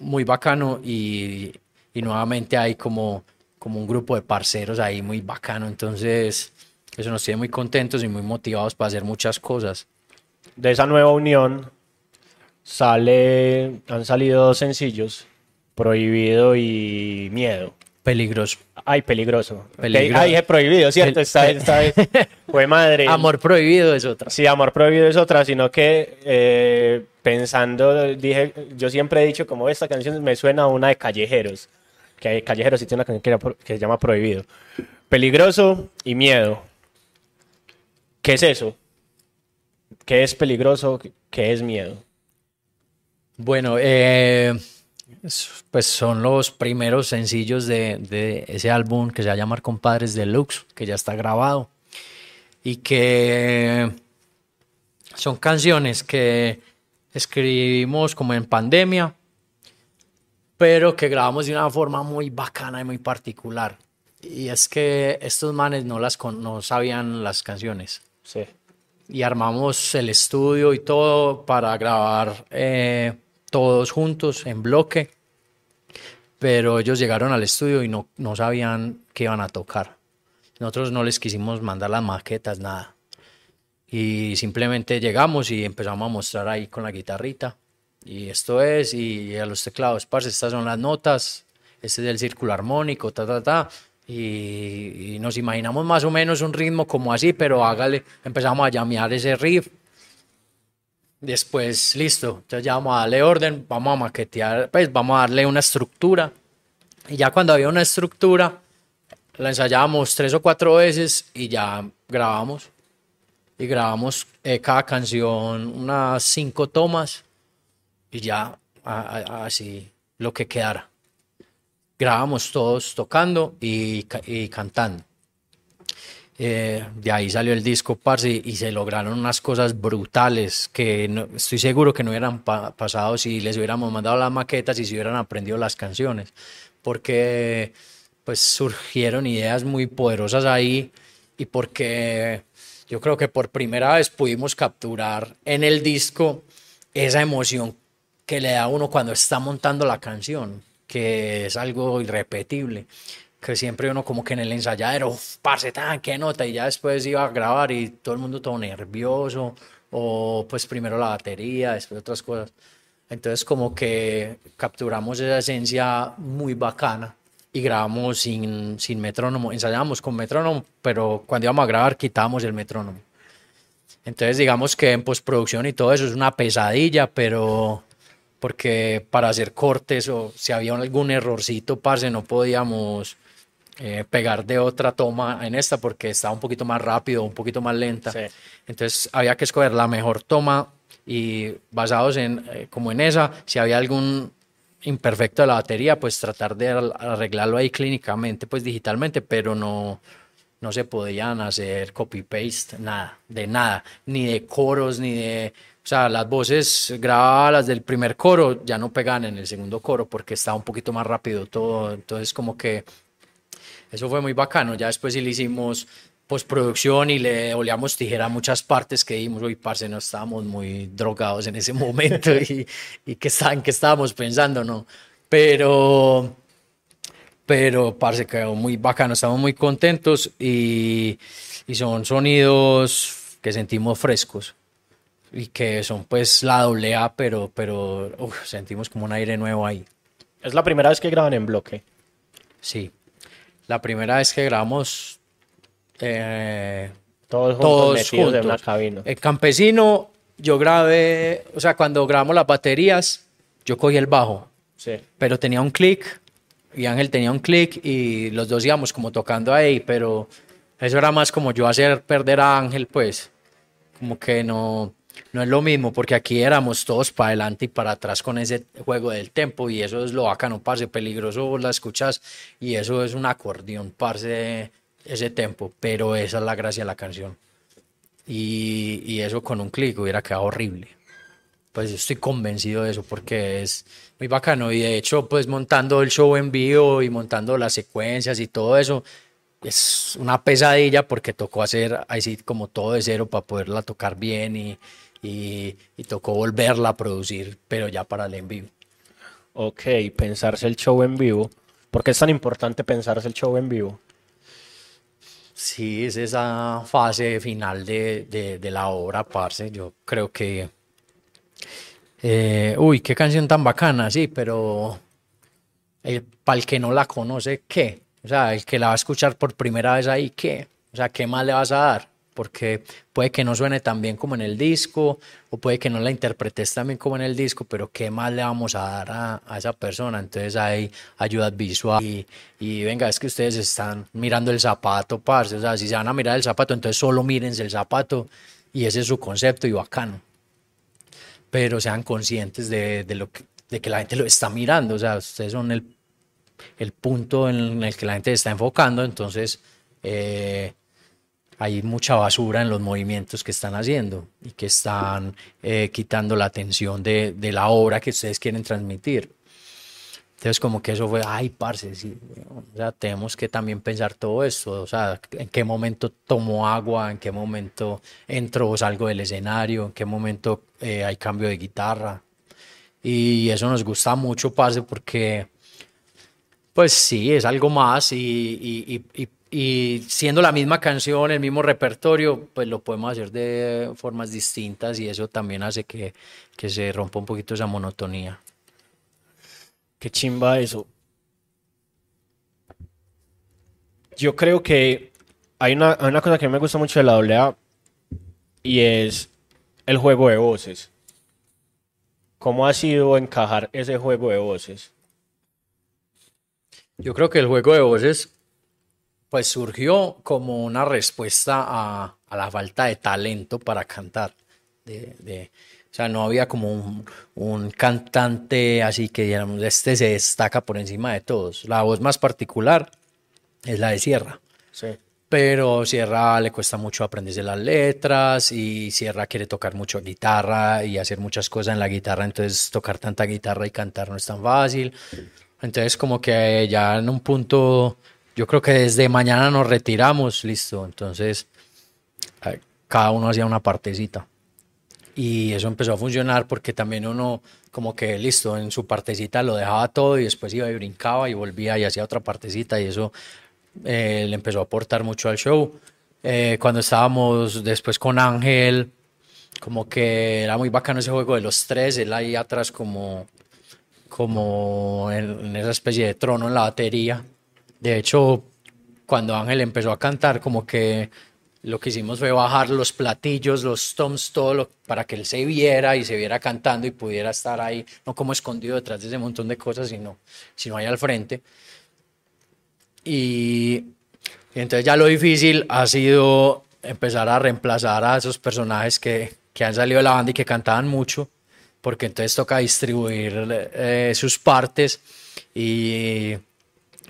muy bacano y, y nuevamente hay como, como un grupo de parceros ahí muy bacano, entonces eso nos tiene muy contentos y muy motivados para hacer muchas cosas. De esa nueva unión sale, han salido dos sencillos, Prohibido y Miedo. Peligroso. Ay, peligroso. Peligroso. Ah, dije prohibido, ¿cierto? Esta, esta vez fue madre. Amor prohibido es otra. Sí, amor prohibido es otra, sino que eh, pensando, dije, yo siempre he dicho como esta canción me suena a una de Callejeros, que hay- Callejeros sí tiene una canción que, que se llama Prohibido. Peligroso y miedo. ¿Qué es eso? ¿Qué es peligroso? ¿Qué es miedo? Bueno, eh, es- pues son los primeros sencillos de, de ese álbum que se va a llamar Compadres Deluxe, que ya está grabado. Y que son canciones que escribimos como en pandemia, pero que grabamos de una forma muy bacana y muy particular. Y es que estos manes no, las con- no sabían las canciones Sí. y armamos el estudio y todo para grabar eh, todos juntos en bloque. Pero ellos llegaron al estudio y no, no sabían qué iban a tocar. Nosotros no les quisimos mandar las maquetas, nada. Y simplemente llegamos y empezamos a mostrar ahí con la guitarrita. Y esto es, y a los teclados, parce, estas son las notas. este es el círculo armónico, ta, ta, ta. Y, y nos imaginamos más o menos un ritmo como así, pero hágale, empezamos a llamear ese riff. Después, listo, ya vamos a darle orden, vamos a maquetear, pues vamos a darle una estructura. Y ya cuando había una estructura, la ensayábamos tres o cuatro veces y ya grabamos. Y grabamos eh, cada canción unas cinco tomas y ya así lo que quedara. Grabamos todos tocando y, y cantando. Eh, de ahí salió el disco, parce, y se lograron unas cosas brutales que estoy seguro que no hubieran pa- pasado si les hubiéramos mandado las maquetas y si hubieran aprendido las canciones. Porque pues surgieron ideas muy poderosas ahí y porque yo creo que por primera vez pudimos capturar en el disco esa emoción que le da uno cuando está montando la canción, que es algo irrepetible, que siempre uno como que en el ensayadero, "Uf, parce, tan, qué nota, y ya después iba a grabar y todo el mundo todo nervioso, o pues primero la batería, después otras cosas. Entonces como que capturamos esa esencia muy bacana y grabamos sin, sin metrónomo, ensayábamos con metrónomo, pero cuando íbamos a grabar quitábamos el metrónomo. Entonces digamos que en postproducción y todo eso es una pesadilla, pero porque para hacer cortes o si había algún errorcito, parce, no podíamos eh, pegar de otra toma en esta porque estaba un poquito más rápido, un poquito más lenta. Sí. Entonces había que escoger la mejor toma y basados en, eh, como en esa, si había algún imperfecto de la batería, pues tratar de ar- arreglarlo ahí clínicamente, pues digitalmente, pero no, no se podían hacer copy-paste, nada, de nada, ni de coros, ni de... O sea, las voces grabadas del primer coro ya no pegaban en el segundo coro porque estaba un poquito más rápido todo, entonces como que eso fue muy bacano. Ya después sí le hicimos postproducción y le oleamos tijera a muchas partes que dijimos, uy, parce, no estábamos muy drogados en ese momento y, y que estaban, que estábamos pensando, ¿no? Pero, pero, parce, quedó muy bacano, estamos muy contentos y, y son sonidos que sentimos frescos y que son pues la doble A, pero, pero uf, sentimos como un aire nuevo ahí. Es la primera vez que graban en bloque. Sí. La primera vez que grabamos eh, Todos juntos todos juntos. en una cabina. El campesino, yo grabé, o sea, cuando grabamos las baterías, yo cogí el bajo, Sí. pero tenía un clic y Ángel tenía un clic y los dos íbamos como tocando ahí, pero eso era más como yo hacer perder a Ángel, pues, como que no, no es lo mismo, porque aquí éramos todos para adelante y para atrás con ese juego del tempo y eso es lo bacano, parce, peligroso, vos la escuchas y eso es un acordeón, parce, ese tempo, pero esa es la gracia de la canción. Y, y eso con un clic hubiera quedado horrible. Pues estoy convencido de eso porque es muy bacano y de hecho pues montando el show en vivo y montando las secuencias y todo eso es una pesadilla porque tocó hacer así como todo de cero para poderla tocar bien y, y, y tocó volverla a producir pero ya para el en vivo. Ok, pensarse el show en vivo. ¿Por qué es tan importante pensarse el show en vivo? Sí, es esa fase final de, de, de la obra, parce. Yo creo que. eh, uy, qué canción tan bacana, sí, pero. para el que no la conoce, ¿qué? O sea, el que la va a escuchar por primera vez ahí, ¿qué? O sea, ¿qué más le vas a dar? Porque puede que no suene tan bien como en el disco, o puede que no la interpretes tan bien como en el disco, pero ¿qué más le vamos a dar a, a esa persona? Entonces hay ayudas visuales. Y, y venga, es que ustedes están mirando el zapato, parce. O sea, si se van a mirar el zapato, entonces solo mírense el zapato, y ese es su concepto y bacano. Pero sean conscientes de, de lo que, de que la gente lo está mirando. O sea, ustedes son el el punto en el que la gente se está enfocando, entonces eh, hay mucha basura en los movimientos que están haciendo y que están eh, quitando la atención de, de, la obra que ustedes quieren transmitir. Entonces como que eso fue, ay, parce, sí, o sea, tenemos que también pensar todo esto, o sea, en qué momento tomo agua, en qué momento entro o salgo del escenario, en qué momento eh, hay cambio de guitarra. Y eso nos gusta mucho, parce, porque pues sí, es algo más y, y, siendo la misma canción, el mismo repertorio, pues lo podemos hacer de formas distintas y eso también hace que, que se rompa un poquito esa monotonía. Qué chimba eso. yo creo que hay una, hay una cosa que me gusta mucho de la AA y es el juego de voces. ¿Cómo ha sido encajar ese juego de voces? Yo creo que el juego de voces pues surgió como una respuesta a, a la falta de talento para cantar. De, de, o sea, no había como un, un, cantante así que digamos, este se destaca por encima de todos. La voz más particular es la de Sierra. Sí. Pero Sierra le cuesta mucho aprenderse las letras y Sierra quiere tocar mucho guitarra y hacer muchas cosas en la guitarra, entonces tocar tanta guitarra y cantar no es tan fácil. Entonces como que ya en un punto, yo creo que desde mañana nos retiramos, listo. Entonces cada uno hacía una partecita. Y eso empezó a funcionar porque también uno como que listo, en su partecita lo dejaba todo y después iba y brincaba y volvía y hacía otra partecita y eso eh, le empezó a aportar mucho al show. Eh, cuando estábamos después con Ángel, como que era muy bacano ese juego de los tres, él ahí atrás como, como en, en esa especie de trono en la batería. De hecho, cuando Ángel empezó a cantar, como que lo que hicimos fue bajar los platillos, los toms, todo para que él se viera y se viera cantando y pudiera estar ahí, no como escondido detrás de ese montón de cosas, sino, sino ahí al frente. Y, y entonces ya lo difícil ha sido empezar a reemplazar a esos personajes que, que han salido de la banda y que cantaban mucho, porque entonces toca distribuir eh, sus partes y,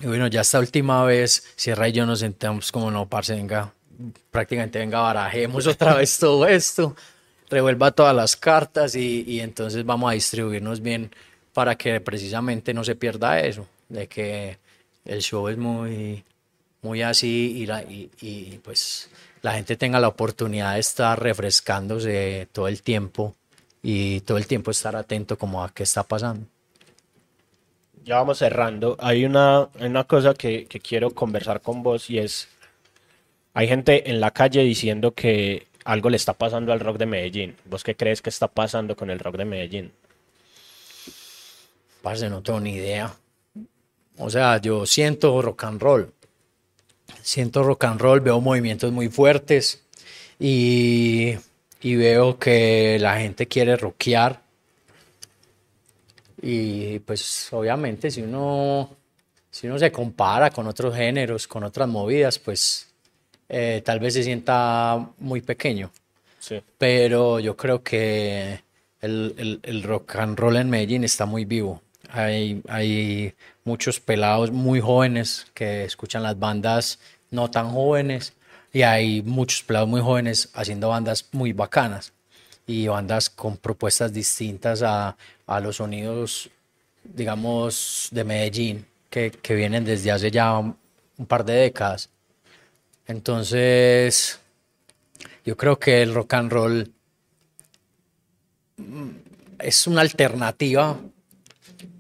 y, bueno, ya esta última vez Sierra y yo nos sentamos como no, parce, venga, prácticamente venga, barajemos otra vez todo esto, revuelva todas las cartas y, y, entonces vamos a distribuirnos bien para que precisamente no se pierda eso, de que el show es muy, muy así y, la, y, y pues la gente tenga la oportunidad de estar refrescándose todo el tiempo y todo el tiempo estar atento como a qué está pasando. Ya vamos cerrando. Hay una, una cosa que, que quiero conversar con vos y es hay gente en la calle diciendo que algo le está pasando al rock de Medellín. ¿Vos qué crees que está pasando con el rock de Medellín? Parce, no tengo ni idea. O sea, yo siento rock and roll. Siento rock and roll, veo movimientos muy fuertes y, y veo que la gente quiere rockear. Y pues obviamente si uno, si uno se compara con otros géneros, con otras movidas, pues eh, tal vez se sienta muy pequeño. Sí. Pero yo creo que el, el, el, rock and roll en Medellín está muy vivo. Hay, hay muchos pelados muy jóvenes que escuchan las bandas no tan jóvenes y hay muchos pelados muy jóvenes haciendo bandas muy bacanas y bandas con propuestas distintas a, a los sonidos, digamos, de Medellín que, que vienen desde hace ya un, par de décadas. Entonces, yo creo que el rock and roll es una alternativa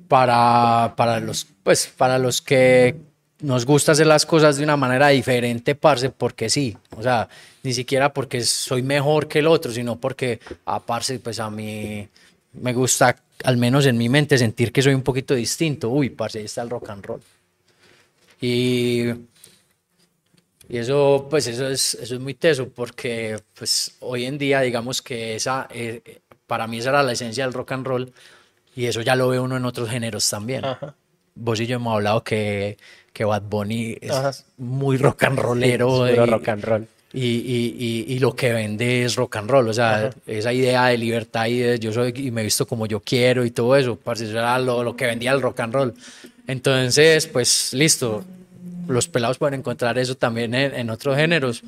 para, para, los, pues, para los que nos gusta hacer las cosas de una manera diferente, parce, porque sí. O sea, ni siquiera porque soy mejor que el otro, sino porque, a ah, pues a mí me gusta, al menos en mi mente, sentir que soy un poquito distinto. Uy, parce, ahí está el rock and roll. Y y eso, pues eso es, eso es muy teso porque pues hoy en día digamos que esa, eh, para mí esa era la esencia del rock and roll y eso ya lo ve uno en otros géneros también. Ajá. Vos y yo hemos hablado que, que Bad Bunny es Ajá. muy rock and rollero. Sí, y, rock and roll. Y, y, y, y, lo que vende es rock and roll, o sea, Ajá. esa idea de libertad y de yo soy y me he visto como yo quiero y todo eso, parce, eso era lo, lo que vendía el rock and roll. Entonces, pues listo, los pelados pueden encontrar eso también en, en, otros géneros,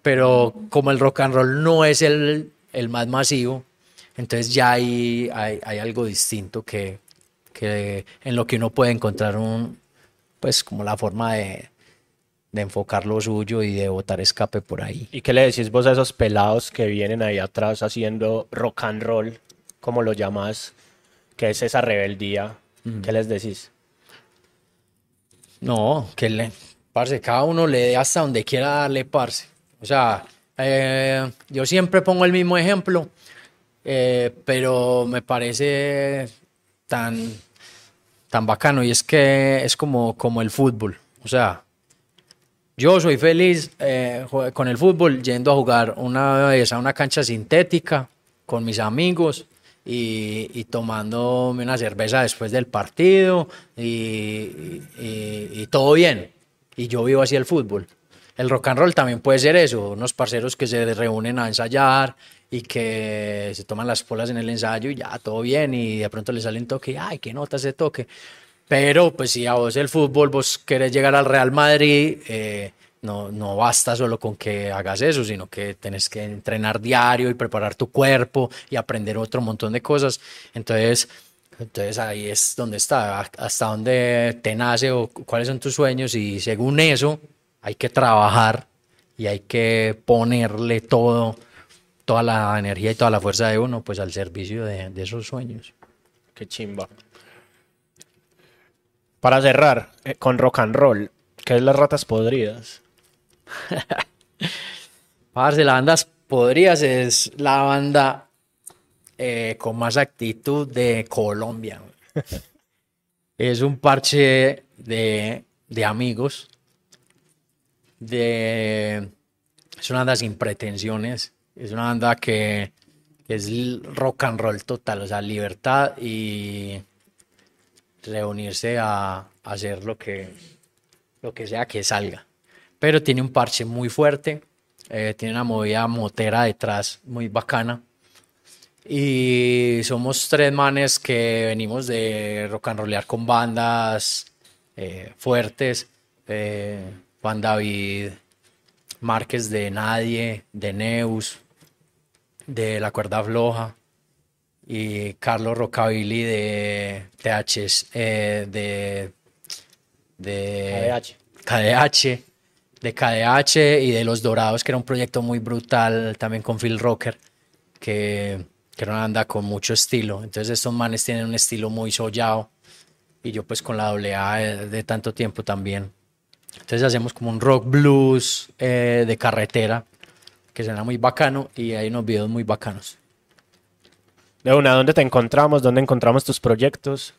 pero como el rock and roll no es el, el más masivo, entonces ya hay, hay, hay, algo distinto que, que en lo que uno puede encontrar un, pues como la forma de, de enfocar lo suyo y de botar escape por ahí. ¿Y qué le decís vos a esos pelados que vienen ahí atrás haciendo rock and roll, como lo llamas, que es esa rebeldía? Mm. ¿Qué les decís? No, que le, parce, cada uno le dé hasta donde quiera darle, parce. O sea, eh, yo siempre pongo el mismo ejemplo, eh, pero me parece tan, tan bacano y es que es como, como el fútbol. O sea, Yo soy feliz eh, con el fútbol yendo a jugar una vez a una cancha sintética con mis amigos y, y tomándome una cerveza después del partido y, y- todo bien. Y yo vivo así el fútbol. El rock and roll también puede ser eso, unos parceros que se reúnen a ensayar y que se toman las polas en el ensayo y ya todo bien y de pronto le sale un toque, ay, qué nota ese toque. Pero pues si a vos el fútbol, vos querés llegar al Real Madrid, eh, no, no basta solo con que hagas eso, sino que tenés que entrenar diario y preparar tu cuerpo y aprender otro montón de cosas. Entonces, entonces ahí es donde está, hasta dónde te nace o cuáles son tus sueños y según eso hay que trabajar y hay que ponerle todo, toda la energía y toda la fuerza de uno pues al servicio de, de esos sueños. Qué chimba. Para cerrar eh, con rock and roll, ¿qué es las ratas podridas? Parce, la banda Podrías es la banda eh, con más actitud de Colombia. es un parche de, de amigos. De, es una banda sin pretensiones. Es una banda que, que es rock and roll total, o sea, libertad y reunirse a, hacer lo que, lo que sea que salga. Pero tiene un parche muy fuerte, eh, tiene una movida motera detrás muy bacana. Y somos tres manes que venimos de rock and rollear con bandas eh, fuertes. eh, Juan David Márquez de Nadie, de Neus, de La Cuerda Floja y Carlos Rockabilly de TH, eh, de, de KDH. KDH, de KDH y de Los Dorados, que era un proyecto muy brutal también con Phil Rocker, que, que era una banda con mucho estilo. Entonces estos manes tienen un estilo muy sollado y yo pues con la doble A de, de tanto tiempo también. Entonces hacemos como un rock blues eh, de carretera, que suena muy bacano y hay unos videos muy bacanos. De una, ¿dónde te encontramos? ¿Dónde encontramos tus proyectos?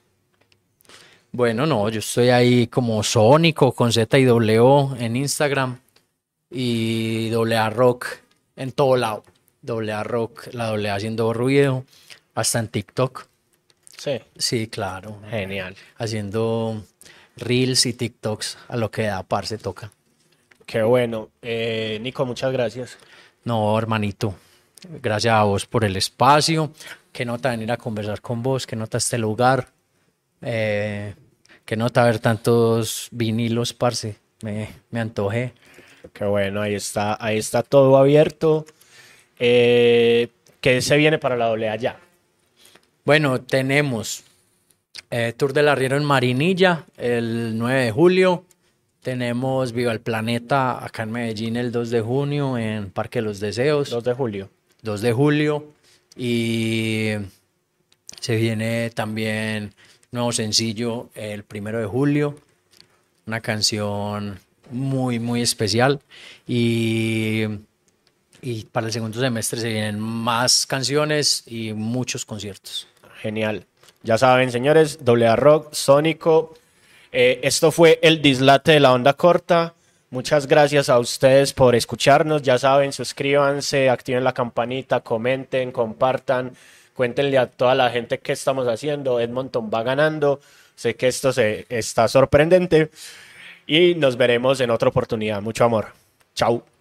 Bueno, no, yo estoy ahí como Sónico con Z y W en Instagram y doble A Rock en todo lado. Doble A Rock, la doble haciendo ruido, hasta en TikTok. Sí. Sí, claro. Genial. Haciendo reels y TikToks a lo que da par se toca. Qué bueno. Eh, Nico, muchas gracias. No, hermanito. Gracias a vos por el espacio. Qué nota venir a conversar con vos. Qué nota este lugar. Eh, qué nota ver tantos vinilos, parce. Me, me antojé. Qué bueno, ahí está, ahí está todo abierto. Eh, ¿Qué se viene para la doble A ya? Bueno, tenemos eh, Tour del Arriero en Marinilla el 9 de julio. Tenemos Viva el Planeta acá en Medellín el 2 de junio en Parque de los Deseos. 2 de julio. 2 de julio y se viene también nuevo sencillo el primero de julio, una canción muy muy especial y, y para el segundo semestre se vienen más canciones y muchos conciertos. Genial. Ya saben, señores, doble Rock, Sónico. Eh, esto fue el dislate de la onda corta. Muchas gracias a ustedes por escucharnos. Ya saben, suscríbanse, activen la campanita, comenten, compartan, cuéntenle a toda la gente qué estamos haciendo. Edmonton va ganando. Sé que esto se, está sorprendente. Y nos veremos en otra oportunidad. Mucho amor. Chao.